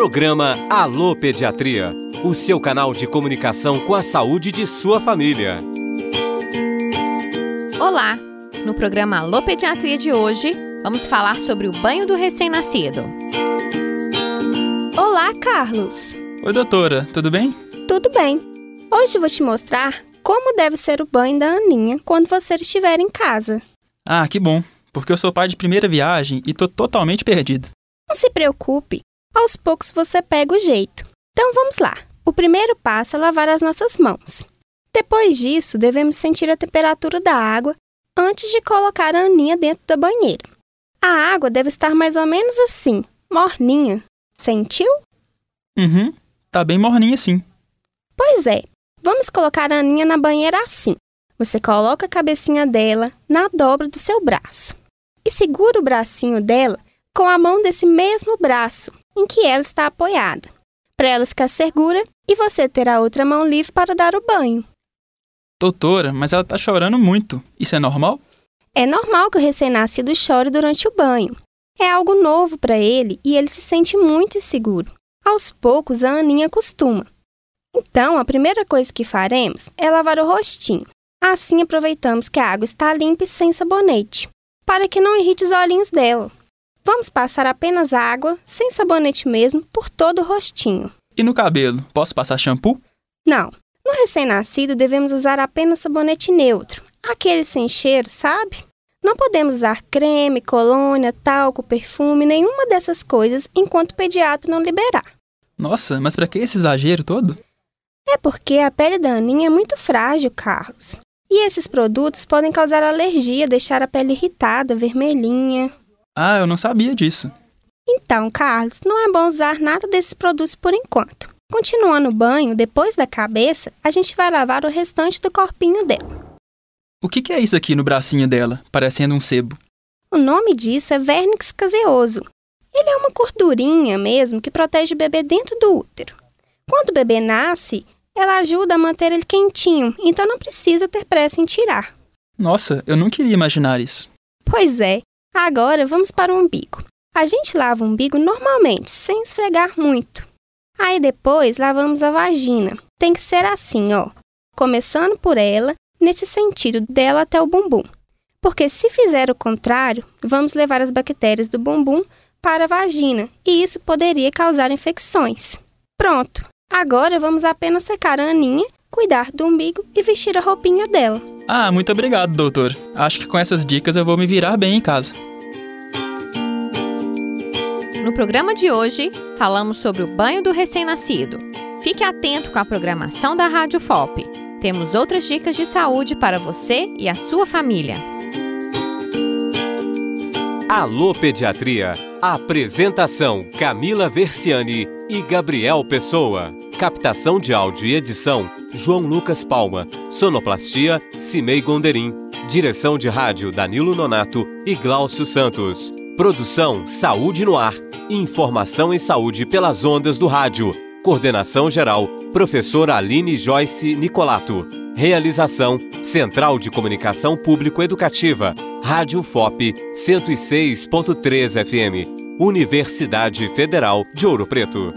Programa Alô Pediatria, o seu canal de comunicação com a saúde de sua família. Olá! No programa Alô Pediatria de hoje, vamos falar sobre o banho do recém-nascido. Olá, Carlos! Oi, doutora, tudo bem? Tudo bem. Hoje vou te mostrar como deve ser o banho da Aninha quando você estiver em casa. Ah, que bom, porque eu sou pai de primeira viagem e tô totalmente perdido. Não se preocupe, aos poucos você pega o jeito. Então vamos lá. O primeiro passo é lavar as nossas mãos. Depois disso, devemos sentir a temperatura da água antes de colocar a Aninha dentro da banheira. A água deve estar mais ou menos assim, morninha. Sentiu? Uhum, tá bem morninha sim. Pois é. Vamos colocar a Aninha na banheira assim. Você coloca a cabecinha dela na dobra do seu braço e segura o bracinho dela com a mão desse mesmo braço em que ela está apoiada, para ela ficar segura e você ter a outra mão livre para dar o banho. Doutora, mas ela tá chorando muito. Isso é normal? É normal que o recém-nascido chore durante o banho. É algo novo para ele e ele se sente muito inseguro. Aos poucos, a Aninha acostuma. Então, a primeira coisa que faremos é lavar o rostinho. Assim, aproveitamos que a água está limpa e sem sabonete, para que não irrite os olhinhos dela. Vamos passar apenas água, sem sabonete mesmo, por todo o rostinho. E no cabelo, posso passar shampoo? Não. No recém-nascido, devemos usar apenas sabonete neutro, aquele sem cheiro, sabe? Não podemos usar creme, colônia, talco, perfume, nenhuma dessas coisas enquanto o pediatra não liberar. Nossa, mas para que esse exagero todo? É porque a pele da Aninha é muito frágil, Carlos. E esses produtos podem causar alergia, deixar a pele irritada, vermelhinha. Ah, eu não sabia disso. Então, Carlos, não é bom usar nada desses produtos por enquanto. Continuando o banho, depois da cabeça, a gente vai lavar o restante do corpinho dela. O que, que é isso aqui no bracinho dela, parecendo um sebo? O nome disso é vernix caseoso. Ele é uma gordurinha mesmo que protege o bebê dentro do útero. Quando o bebê nasce, ela ajuda a manter ele quentinho, então não precisa ter pressa em tirar. Nossa, eu não queria imaginar isso. Pois é. Agora vamos para o umbigo. A gente lava o umbigo normalmente, sem esfregar muito. Aí depois lavamos a vagina. Tem que ser assim, ó. Começando por ela, nesse sentido, dela até o bumbum. Porque se fizer o contrário, vamos levar as bactérias do bumbum para a vagina e isso poderia causar infecções. Pronto! Agora vamos apenas secar a Aninha, cuidar do umbigo e vestir a roupinha dela. Ah, muito obrigado, doutor. Acho que com essas dicas eu vou me virar bem em casa. No programa de hoje, falamos sobre o banho do recém-nascido. Fique atento com a programação da Rádio FOP. Temos outras dicas de saúde para você e a sua família. Alô Pediatria. Apresentação Camila Versiani e Gabriel Pessoa. Captação de áudio e edição João Lucas Palma. Sonoplastia Cimei Gonderim. Direção de rádio Danilo Nonato e Gláucio Santos. Produção Saúde no Ar. Informação em saúde pelas ondas do rádio. Coordenação geral Professora Aline Joyce Nicolato. Realização Central de Comunicação Público Educativa. Rádio FOP 106.3 FM. Universidade Federal de Ouro Preto.